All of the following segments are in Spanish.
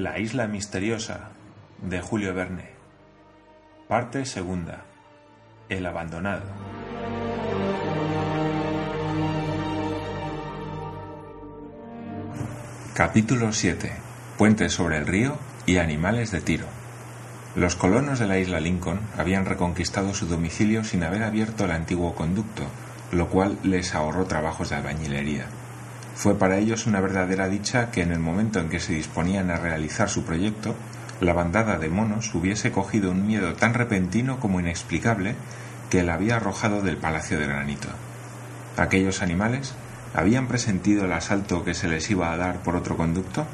La isla misteriosa de Julio Verne. Parte segunda. El abandonado. Capítulo 7. Puentes sobre el río y animales de tiro. Los colonos de la isla Lincoln habían reconquistado su domicilio sin haber abierto el antiguo conducto, lo cual les ahorró trabajos de albañilería. Fue para ellos una verdadera dicha que en el momento en que se disponían a realizar su proyecto, la bandada de monos hubiese cogido un miedo tan repentino como inexplicable que la había arrojado del palacio de granito. Aquellos animales habían presentido el asalto que se les iba a dar por otro conducto.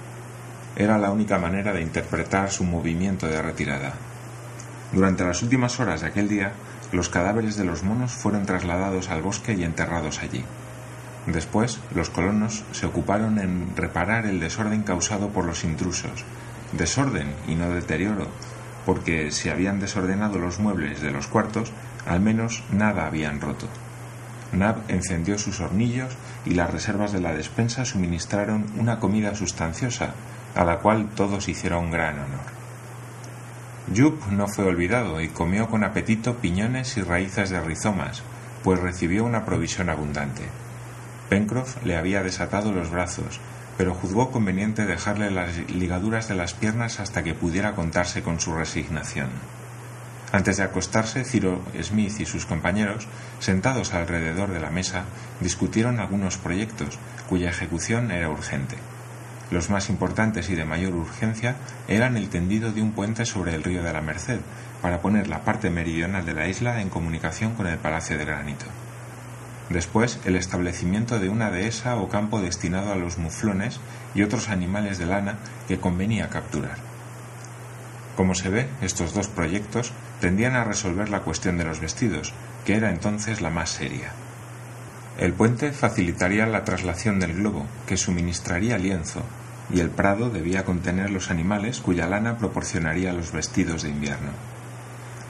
Era la única manera de interpretar su movimiento de retirada. Durante las últimas horas de aquel día, los cadáveres de los monos fueron trasladados al bosque y enterrados allí. Después, los colonos se ocuparon en reparar el desorden causado por los intrusos. Desorden y no deterioro, porque si habían desordenado los muebles de los cuartos, al menos nada habían roto. Nab encendió sus hornillos y las reservas de la despensa suministraron una comida sustanciosa, a la cual todos hicieron gran honor. Jup no fue olvidado y comió con apetito piñones y raíces de rizomas, pues recibió una provisión abundante. Pencroff le había desatado los brazos, pero juzgó conveniente dejarle las ligaduras de las piernas hasta que pudiera contarse con su resignación. Antes de acostarse, Ciro Smith y sus compañeros, sentados alrededor de la mesa, discutieron algunos proyectos cuya ejecución era urgente. Los más importantes y de mayor urgencia eran el tendido de un puente sobre el río de la Merced, para poner la parte meridional de la isla en comunicación con el Palacio de Granito. Después, el establecimiento de una dehesa o campo destinado a los muflones y otros animales de lana que convenía capturar. Como se ve, estos dos proyectos tendían a resolver la cuestión de los vestidos, que era entonces la más seria. El puente facilitaría la traslación del globo, que suministraría lienzo, y el prado debía contener los animales cuya lana proporcionaría los vestidos de invierno.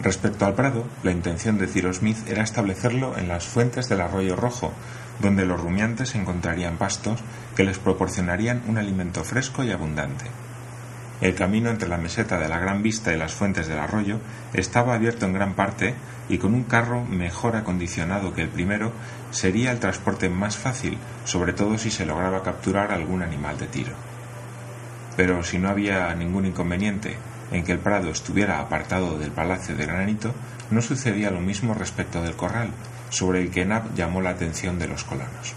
Respecto al prado, la intención de Ciro Smith era establecerlo en las fuentes del arroyo rojo, donde los rumiantes encontrarían pastos que les proporcionarían un alimento fresco y abundante. El camino entre la meseta de la Gran Vista y las fuentes del arroyo estaba abierto en gran parte y con un carro mejor acondicionado que el primero sería el transporte más fácil, sobre todo si se lograba capturar algún animal de tiro. Pero si no había ningún inconveniente en que el prado estuviera apartado del palacio de granito, no sucedía lo mismo respecto del corral, sobre el que Nab llamó la atención de los colonos.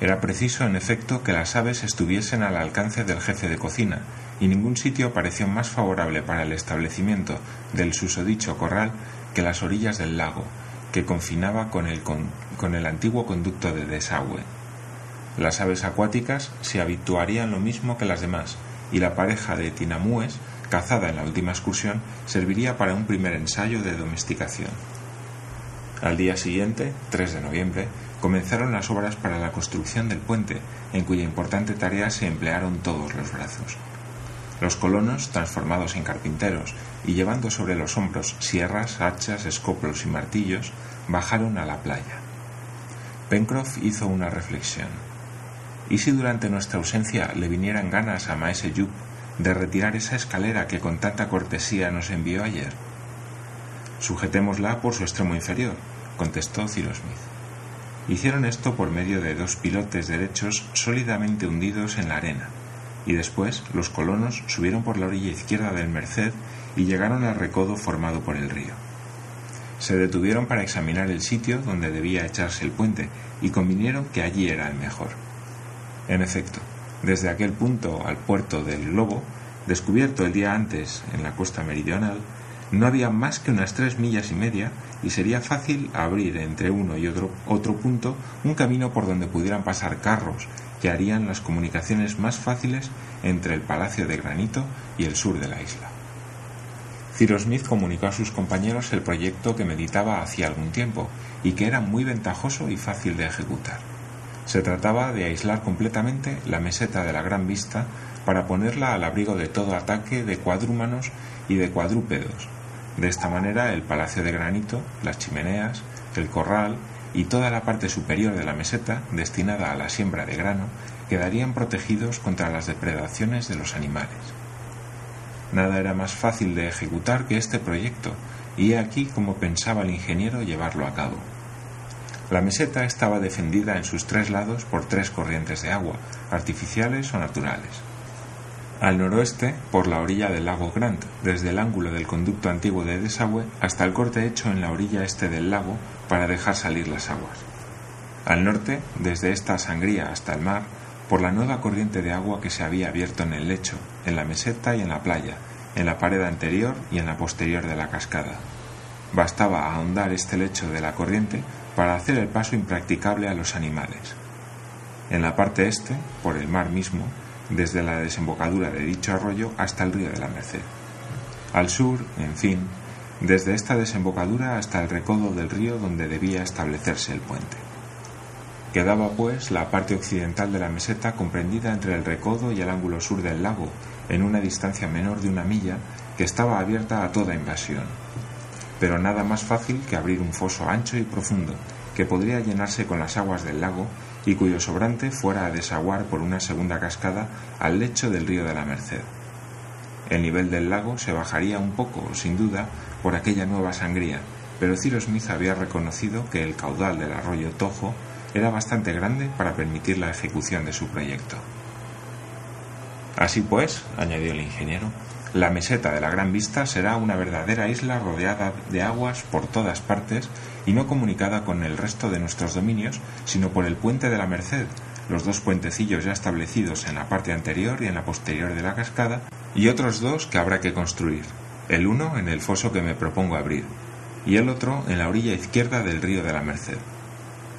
Era preciso, en efecto, que las aves estuviesen al alcance del jefe de cocina, y ningún sitio pareció más favorable para el establecimiento del susodicho corral que las orillas del lago, que confinaba con el, con, con el antiguo conducto de desagüe. Las aves acuáticas se habituarían lo mismo que las demás, y la pareja de tinamúes cazada en la última excursión, serviría para un primer ensayo de domesticación. Al día siguiente, 3 de noviembre, comenzaron las obras para la construcción del puente, en cuya importante tarea se emplearon todos los brazos. Los colonos, transformados en carpinteros y llevando sobre los hombros sierras, hachas, escoplos y martillos, bajaron a la playa. Pencroff hizo una reflexión. ¿Y si durante nuestra ausencia le vinieran ganas a Maese Jup de retirar esa escalera que con tanta cortesía nos envió ayer? Sujetémosla por su extremo inferior, contestó Cyrus Smith. Hicieron esto por medio de dos pilotes derechos sólidamente hundidos en la arena, y después los colonos subieron por la orilla izquierda del Merced y llegaron al recodo formado por el río. Se detuvieron para examinar el sitio donde debía echarse el puente y convinieron que allí era el mejor. En efecto, desde aquel punto al puerto del Globo, descubierto el día antes en la costa meridional, no había más que unas tres millas y media y sería fácil abrir entre uno y otro, otro punto un camino por donde pudieran pasar carros que harían las comunicaciones más fáciles entre el Palacio de Granito y el sur de la isla. Ciro Smith comunicó a sus compañeros el proyecto que meditaba hacía algún tiempo y que era muy ventajoso y fácil de ejecutar. Se trataba de aislar completamente la meseta de la Gran Vista para ponerla al abrigo de todo ataque de cuadrúmanos y de cuadrúpedos. De esta manera el palacio de granito, las chimeneas, el corral y toda la parte superior de la meseta destinada a la siembra de grano quedarían protegidos contra las depredaciones de los animales. Nada era más fácil de ejecutar que este proyecto, y he aquí cómo pensaba el ingeniero llevarlo a cabo. La meseta estaba defendida en sus tres lados por tres corrientes de agua, artificiales o naturales. Al noroeste, por la orilla del lago Grant, desde el ángulo del conducto antiguo de desagüe hasta el corte hecho en la orilla este del lago para dejar salir las aguas. Al norte, desde esta sangría hasta el mar, por la nueva corriente de agua que se había abierto en el lecho, en la meseta y en la playa, en la pared anterior y en la posterior de la cascada. Bastaba ahondar este lecho de la corriente para hacer el paso impracticable a los animales. En la parte este, por el mar mismo, desde la desembocadura de dicho arroyo hasta el río de la Merced. Al sur, en fin, desde esta desembocadura hasta el recodo del río donde debía establecerse el puente. Quedaba, pues, la parte occidental de la meseta comprendida entre el recodo y el ángulo sur del lago, en una distancia menor de una milla, que estaba abierta a toda invasión pero nada más fácil que abrir un foso ancho y profundo, que podría llenarse con las aguas del lago y cuyo sobrante fuera a desaguar por una segunda cascada al lecho del río de la Merced. El nivel del lago se bajaría un poco, sin duda, por aquella nueva sangría, pero Ciro Smith había reconocido que el caudal del arroyo Tojo era bastante grande para permitir la ejecución de su proyecto. Así pues, añadió el ingeniero, la meseta de la Gran Vista será una verdadera isla rodeada de aguas por todas partes y no comunicada con el resto de nuestros dominios, sino por el puente de la Merced, los dos puentecillos ya establecidos en la parte anterior y en la posterior de la cascada, y otros dos que habrá que construir, el uno en el foso que me propongo abrir, y el otro en la orilla izquierda del río de la Merced.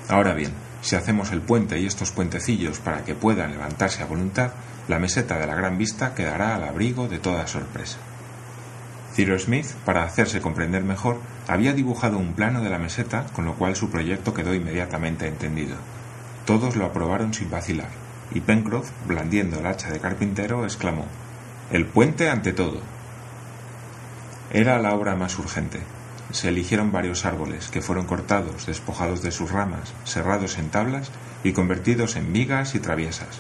Ahora bien, si hacemos el puente y estos puentecillos para que puedan levantarse a voluntad, la meseta de la Gran Vista quedará al abrigo de toda sorpresa. Ciro Smith, para hacerse comprender mejor, había dibujado un plano de la meseta, con lo cual su proyecto quedó inmediatamente entendido. Todos lo aprobaron sin vacilar, y Pencroff, blandiendo el hacha de carpintero, exclamó El puente ante todo. Era la obra más urgente. Se eligieron varios árboles, que fueron cortados, despojados de sus ramas, serrados en tablas y convertidos en vigas y traviesas.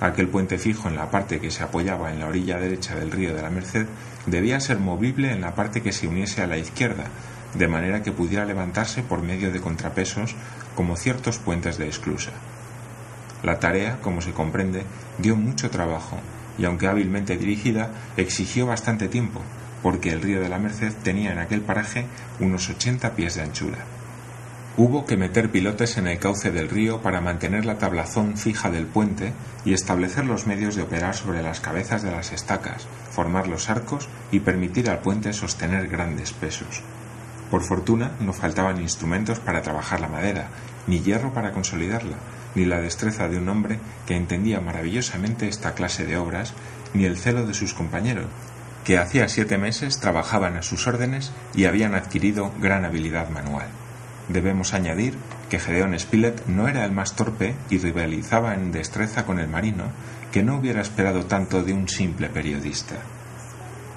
Aquel puente fijo en la parte que se apoyaba en la orilla derecha del río de la Merced debía ser movible en la parte que se uniese a la izquierda, de manera que pudiera levantarse por medio de contrapesos como ciertos puentes de esclusa. La tarea, como se comprende, dio mucho trabajo y aunque hábilmente dirigida, exigió bastante tiempo, porque el río de la Merced tenía en aquel paraje unos ochenta pies de anchura. Hubo que meter pilotes en el cauce del río para mantener la tablazón fija del puente y establecer los medios de operar sobre las cabezas de las estacas, formar los arcos y permitir al puente sostener grandes pesos. Por fortuna no faltaban instrumentos para trabajar la madera, ni hierro para consolidarla, ni la destreza de un hombre que entendía maravillosamente esta clase de obras, ni el celo de sus compañeros, que hacía siete meses trabajaban a sus órdenes y habían adquirido gran habilidad manual debemos añadir que Gedeón Spilett no era el más torpe y rivalizaba en destreza con el marino, que no hubiera esperado tanto de un simple periodista.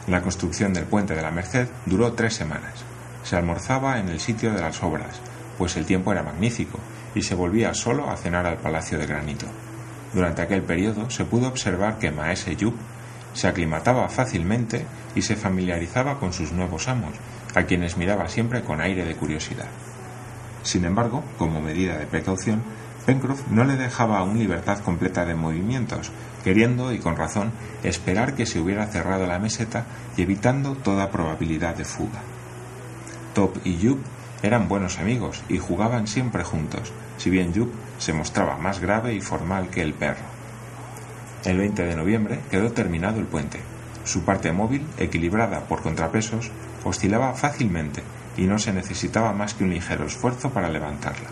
La construcción del puente de la Merced duró tres semanas. Se almorzaba en el sitio de las obras, pues el tiempo era magnífico, y se volvía solo a cenar al Palacio de Granito. Durante aquel periodo se pudo observar que Maese Yup se aclimataba fácilmente y se familiarizaba con sus nuevos amos, a quienes miraba siempre con aire de curiosidad. Sin embargo, como medida de precaución, Pencroff no le dejaba aún libertad completa de movimientos, queriendo, y con razón, esperar que se hubiera cerrado la meseta y evitando toda probabilidad de fuga. Top y Jup eran buenos amigos y jugaban siempre juntos, si bien Jup se mostraba más grave y formal que el perro. El 20 de noviembre quedó terminado el puente. Su parte móvil, equilibrada por contrapesos, oscilaba fácilmente y no se necesitaba más que un ligero esfuerzo para levantarla.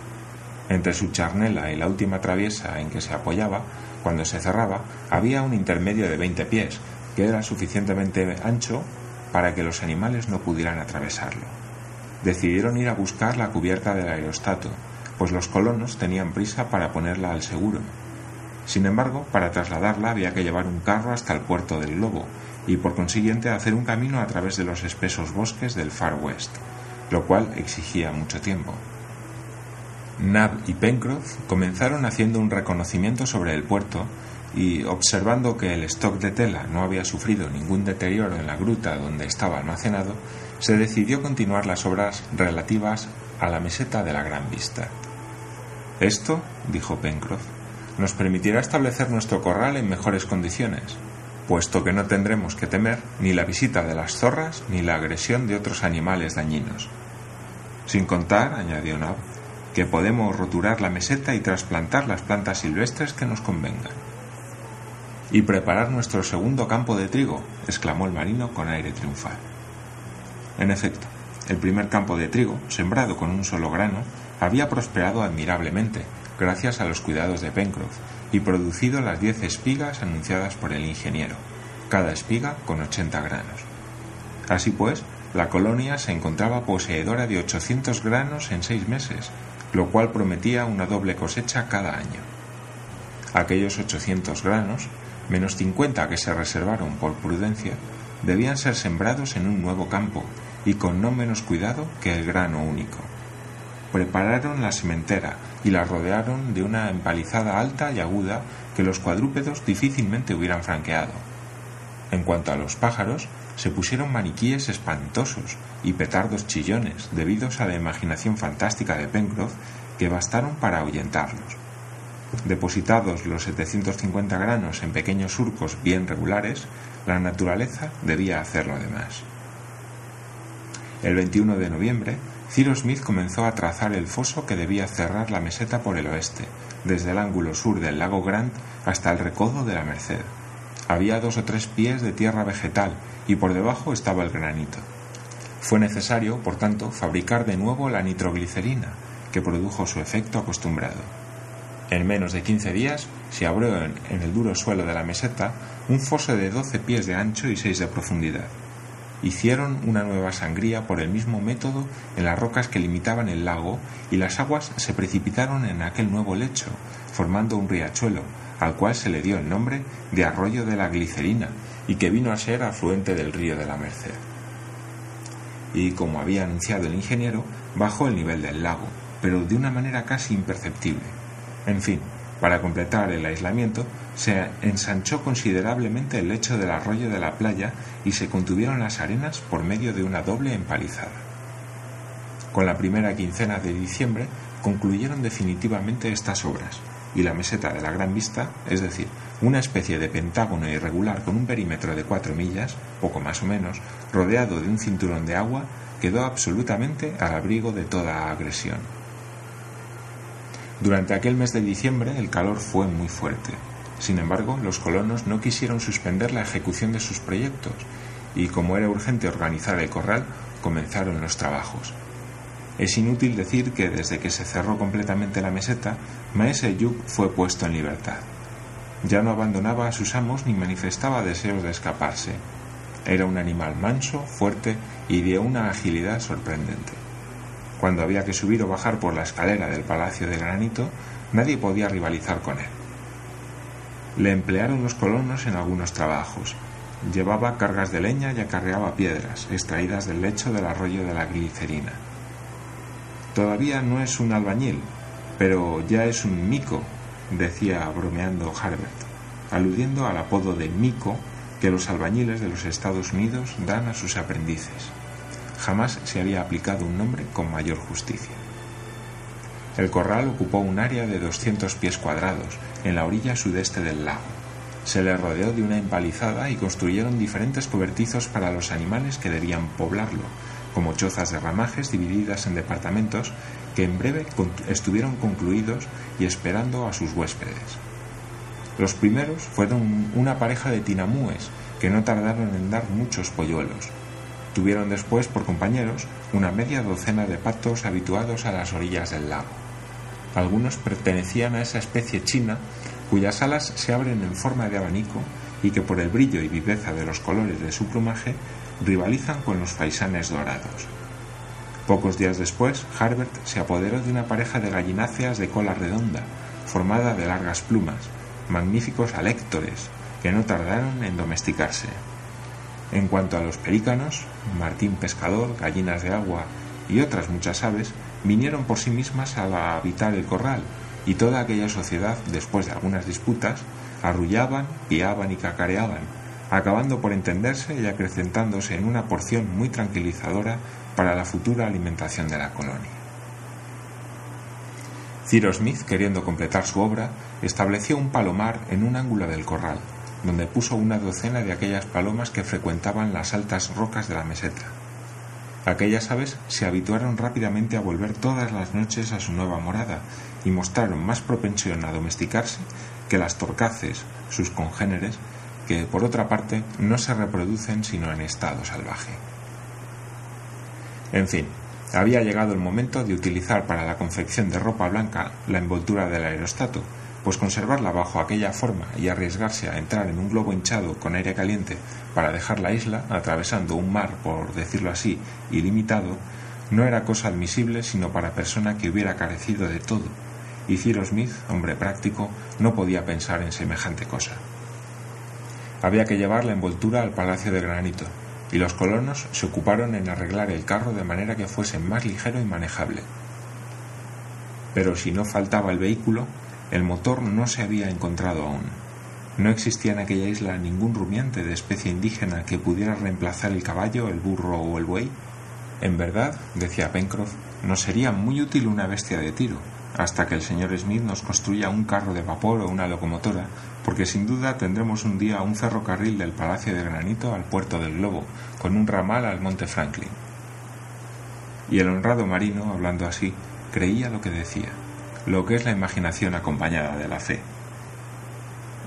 Entre su charnela y la última traviesa en que se apoyaba, cuando se cerraba, había un intermedio de veinte pies, que era suficientemente ancho para que los animales no pudieran atravesarlo. Decidieron ir a buscar la cubierta del aerostato, pues los colonos tenían prisa para ponerla al seguro. Sin embargo, para trasladarla había que llevar un carro hasta el puerto del globo, y por consiguiente hacer un camino a través de los espesos bosques del Far West lo cual exigía mucho tiempo. Nab y Pencroff comenzaron haciendo un reconocimiento sobre el puerto y observando que el stock de tela no había sufrido ningún deterioro en la gruta donde estaba almacenado, se decidió continuar las obras relativas a la meseta de la Gran Vista. Esto, dijo Pencroff, nos permitirá establecer nuestro corral en mejores condiciones, puesto que no tendremos que temer ni la visita de las zorras ni la agresión de otros animales dañinos. Sin contar, añadió Nab, que podemos roturar la meseta y trasplantar las plantas silvestres que nos convengan. Y preparar nuestro segundo campo de trigo, exclamó el marino con aire triunfal. En efecto, el primer campo de trigo, sembrado con un solo grano, había prosperado admirablemente, gracias a los cuidados de Pencroff, y producido las diez espigas anunciadas por el ingeniero, cada espiga con ochenta granos. Así pues, la colonia se encontraba poseedora de ochocientos granos en seis meses, lo cual prometía una doble cosecha cada año. Aquellos ochocientos granos, menos cincuenta que se reservaron por prudencia, debían ser sembrados en un nuevo campo y con no menos cuidado que el grano único. Prepararon la sementera y la rodearon de una empalizada alta y aguda que los cuadrúpedos difícilmente hubieran franqueado. En cuanto a los pájaros, se pusieron maniquíes espantosos y petardos chillones debidos a la imaginación fantástica de Pencroff que bastaron para ahuyentarlos. Depositados los 750 granos en pequeños surcos bien regulares, la naturaleza debía hacerlo además. El 21 de noviembre, Cyrus Smith comenzó a trazar el foso que debía cerrar la meseta por el oeste, desde el ángulo sur del lago Grant hasta el recodo de la Merced. Había dos o tres pies de tierra vegetal y por debajo estaba el granito. Fue necesario, por tanto, fabricar de nuevo la nitroglicerina, que produjo su efecto acostumbrado. En menos de quince días se abrió en, el duro suelo de la meseta un foso de doce pies de ancho y seis de profundidad. Hicieron una nueva sangría por el mismo método en las rocas que limitaban el lago y las aguas se precipitaron en aquel nuevo lecho, formando un riachuelo, al cual se le dio el nombre de Arroyo de la Glicerina y que vino a ser afluente del río de la Merced. Y como había anunciado el ingeniero, bajó el nivel del lago, pero de una manera casi imperceptible. En fin, para completar el aislamiento, se ensanchó considerablemente el lecho del arroyo de la playa y se contuvieron las arenas por medio de una doble empalizada. Con la primera quincena de diciembre concluyeron definitivamente estas obras, y la meseta de la Gran Vista, es decir, una especie de pentágono irregular con un perímetro de cuatro millas, poco más o menos, rodeado de un cinturón de agua, quedó absolutamente al abrigo de toda agresión. Durante aquel mes de diciembre el calor fue muy fuerte. Sin embargo, los colonos no quisieron suspender la ejecución de sus proyectos y, como era urgente organizar el corral, comenzaron los trabajos. Es inútil decir que desde que se cerró completamente la meseta, Maese Yuk fue puesto en libertad. Ya no abandonaba a sus amos ni manifestaba deseos de escaparse. Era un animal manso, fuerte y de una agilidad sorprendente. Cuando había que subir o bajar por la escalera del Palacio de Granito, nadie podía rivalizar con él. Le emplearon los colonos en algunos trabajos. Llevaba cargas de leña y acarreaba piedras, extraídas del lecho del arroyo de la glicerina. Todavía no es un albañil, pero ya es un mico, decía bromeando Harbert, aludiendo al apodo de mico que los albañiles de los Estados Unidos dan a sus aprendices. Jamás se había aplicado un nombre con mayor justicia. El corral ocupó un área de 200 pies cuadrados en la orilla sudeste del lago. Se le rodeó de una empalizada y construyeron diferentes cobertizos para los animales que debían poblarlo, como chozas de ramajes divididas en departamentos que en breve estuvieron concluidos y esperando a sus huéspedes. Los primeros fueron una pareja de tinamúes que no tardaron en dar muchos polluelos, Tuvieron después por compañeros una media docena de patos habituados a las orillas del lago. Algunos pertenecían a esa especie china cuyas alas se abren en forma de abanico y que por el brillo y viveza de los colores de su plumaje rivalizan con los faisanes dorados. Pocos días después, Harbert se apoderó de una pareja de gallináceas de cola redonda, formada de largas plumas, magníficos aléctores, que no tardaron en domesticarse. En cuanto a los pelícanos, Martín Pescador, gallinas de agua y otras muchas aves vinieron por sí mismas a habitar el corral y toda aquella sociedad, después de algunas disputas, arrullaban, piaban y cacareaban, acabando por entenderse y acrecentándose en una porción muy tranquilizadora para la futura alimentación de la colonia. Ciro Smith, queriendo completar su obra, estableció un palomar en un ángulo del corral, donde puso una docena de aquellas palomas que frecuentaban las altas rocas de la meseta. Aquellas aves se habituaron rápidamente a volver todas las noches a su nueva morada y mostraron más propensión a domesticarse que las torcaces, sus congéneres, que por otra parte no se reproducen sino en estado salvaje. En fin, había llegado el momento de utilizar para la confección de ropa blanca la envoltura del aerostato, pues conservarla bajo aquella forma y arriesgarse a entrar en un globo hinchado con aire caliente para dejar la isla, atravesando un mar, por decirlo así, ilimitado, no era cosa admisible sino para persona que hubiera carecido de todo, y Ciro Smith, hombre práctico, no podía pensar en semejante cosa. Había que llevar la envoltura al Palacio de Granito, y los colonos se ocuparon en arreglar el carro de manera que fuese más ligero y manejable. Pero si no faltaba el vehículo, el motor no se había encontrado aún. No existía en aquella isla ningún rumiante de especie indígena que pudiera reemplazar el caballo, el burro o el buey. En verdad, decía Pencroff, nos sería muy útil una bestia de tiro, hasta que el señor Smith nos construya un carro de vapor o una locomotora, porque sin duda tendremos un día un ferrocarril del Palacio de Granito al puerto del Globo, con un ramal al Monte Franklin. Y el honrado marino, hablando así, creía lo que decía lo que es la imaginación acompañada de la fe.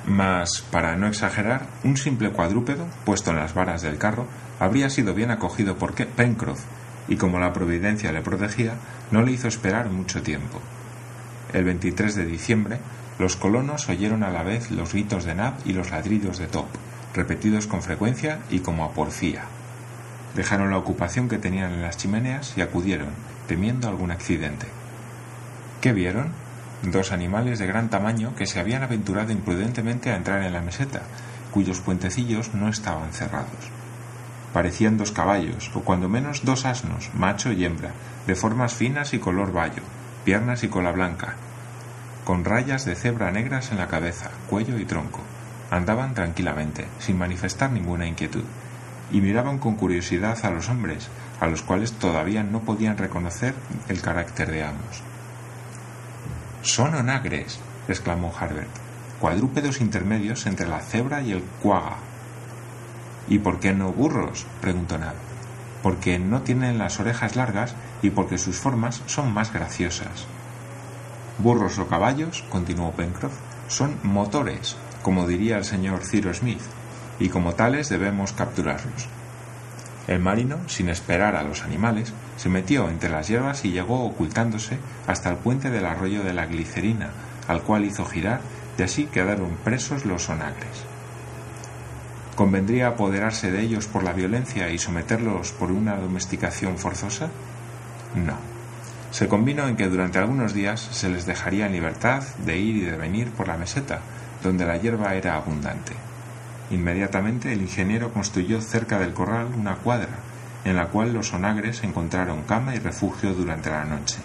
Mas, para no exagerar, un simple cuadrúpedo, puesto en las varas del carro, habría sido bien acogido por Pencroff, y como la providencia le protegía, no le hizo esperar mucho tiempo. El 23 de diciembre, los colonos oyeron a la vez los gritos de Nab y los ladridos de Top, repetidos con frecuencia y como a porfía. Dejaron la ocupación que tenían en las chimeneas y acudieron, temiendo algún accidente. ¿Qué vieron? Dos animales de gran tamaño que se habían aventurado imprudentemente a entrar en la meseta, cuyos puentecillos no estaban cerrados. Parecían dos caballos, o cuando menos dos asnos, macho y hembra, de formas finas y color bayo, piernas y cola blanca, con rayas de cebra negras en la cabeza, cuello y tronco. Andaban tranquilamente, sin manifestar ninguna inquietud, y miraban con curiosidad a los hombres, a los cuales todavía no podían reconocer el carácter de ambos. Son onagres, exclamó Harbert, cuadrúpedos intermedios entre la cebra y el cuaga. ¿Y por qué no burros? preguntó Nab. Porque no tienen las orejas largas y porque sus formas son más graciosas. Burros o caballos, continuó Pencroff, son motores, como diría el señor Ciro Smith, y como tales debemos capturarlos. El marino, sin esperar a los animales, se metió entre las hierbas y llegó ocultándose hasta el puente del arroyo de la glicerina, al cual hizo girar, y así quedaron presos los onagres. ¿Convendría apoderarse de ellos por la violencia y someterlos por una domesticación forzosa? No. Se convino en que durante algunos días se les dejaría en libertad de ir y de venir por la meseta, donde la hierba era abundante. Inmediatamente el ingeniero construyó cerca del corral una cuadra, en la cual los onagres encontraron cama y refugio durante la noche.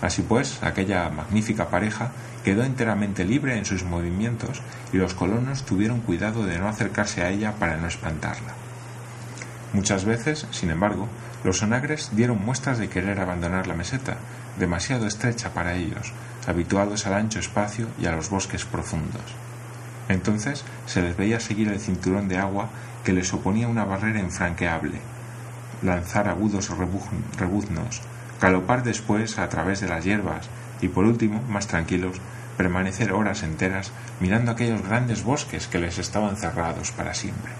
Así pues, aquella magnífica pareja quedó enteramente libre en sus movimientos y los colonos tuvieron cuidado de no acercarse a ella para no espantarla. Muchas veces, sin embargo, los onagres dieron muestras de querer abandonar la meseta, demasiado estrecha para ellos, habituados al ancho espacio y a los bosques profundos. Entonces se les veía seguir el cinturón de agua que les oponía una barrera infranqueable, lanzar agudos rebuznos, galopar después a través de las hierbas y por último, más tranquilos, permanecer horas enteras mirando aquellos grandes bosques que les estaban cerrados para siempre.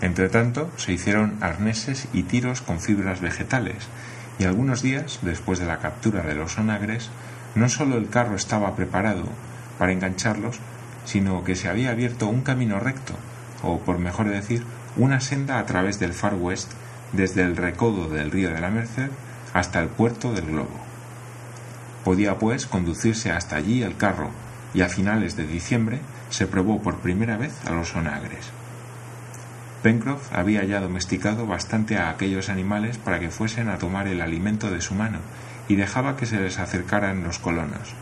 Entretanto, se hicieron arneses y tiros con fibras vegetales, y algunos días, después de la captura de los onagres, no solo el carro estaba preparado para engancharlos, sino que se había abierto un camino recto, o por mejor decir, una senda a través del Far West, desde el recodo del río de la Merced hasta el puerto del Globo. Podía, pues, conducirse hasta allí el carro, y a finales de diciembre se probó por primera vez a los onagres. Pencroff había ya domesticado bastante a aquellos animales para que fuesen a tomar el alimento de su mano, y dejaba que se les acercaran los colonos,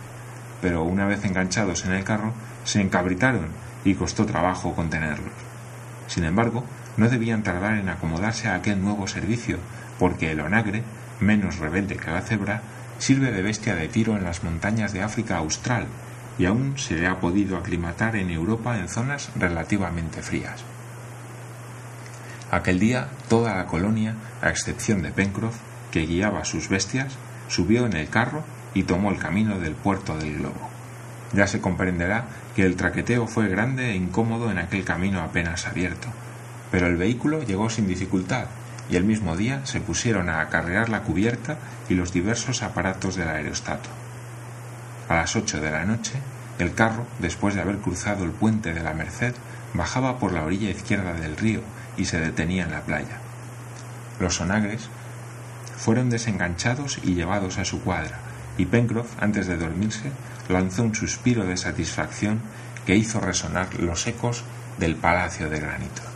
pero una vez enganchados en el carro, se encabritaron y costó trabajo contenerlos. Sin embargo, no debían tardar en acomodarse a aquel nuevo servicio, porque el onagre, menos rebelde que la cebra, sirve de bestia de tiro en las montañas de África Austral y aún se le ha podido aclimatar en Europa en zonas relativamente frías. Aquel día toda la colonia, a excepción de Pencroff, que guiaba sus bestias, subió en el carro y tomó el camino del puerto del globo. Ya se comprenderá que el traqueteo fue grande e incómodo en aquel camino apenas abierto, pero el vehículo llegó sin dificultad y el mismo día se pusieron a acarrear la cubierta y los diversos aparatos del aerostato. A las ocho de la noche, el carro, después de haber cruzado el puente de la Merced, bajaba por la orilla izquierda del río y se detenía en la playa. Los sonagres fueron desenganchados y llevados a su cuadra, y Pencroff, antes de dormirse, lanzó un suspiro de satisfacción que hizo resonar los ecos del palacio de granito.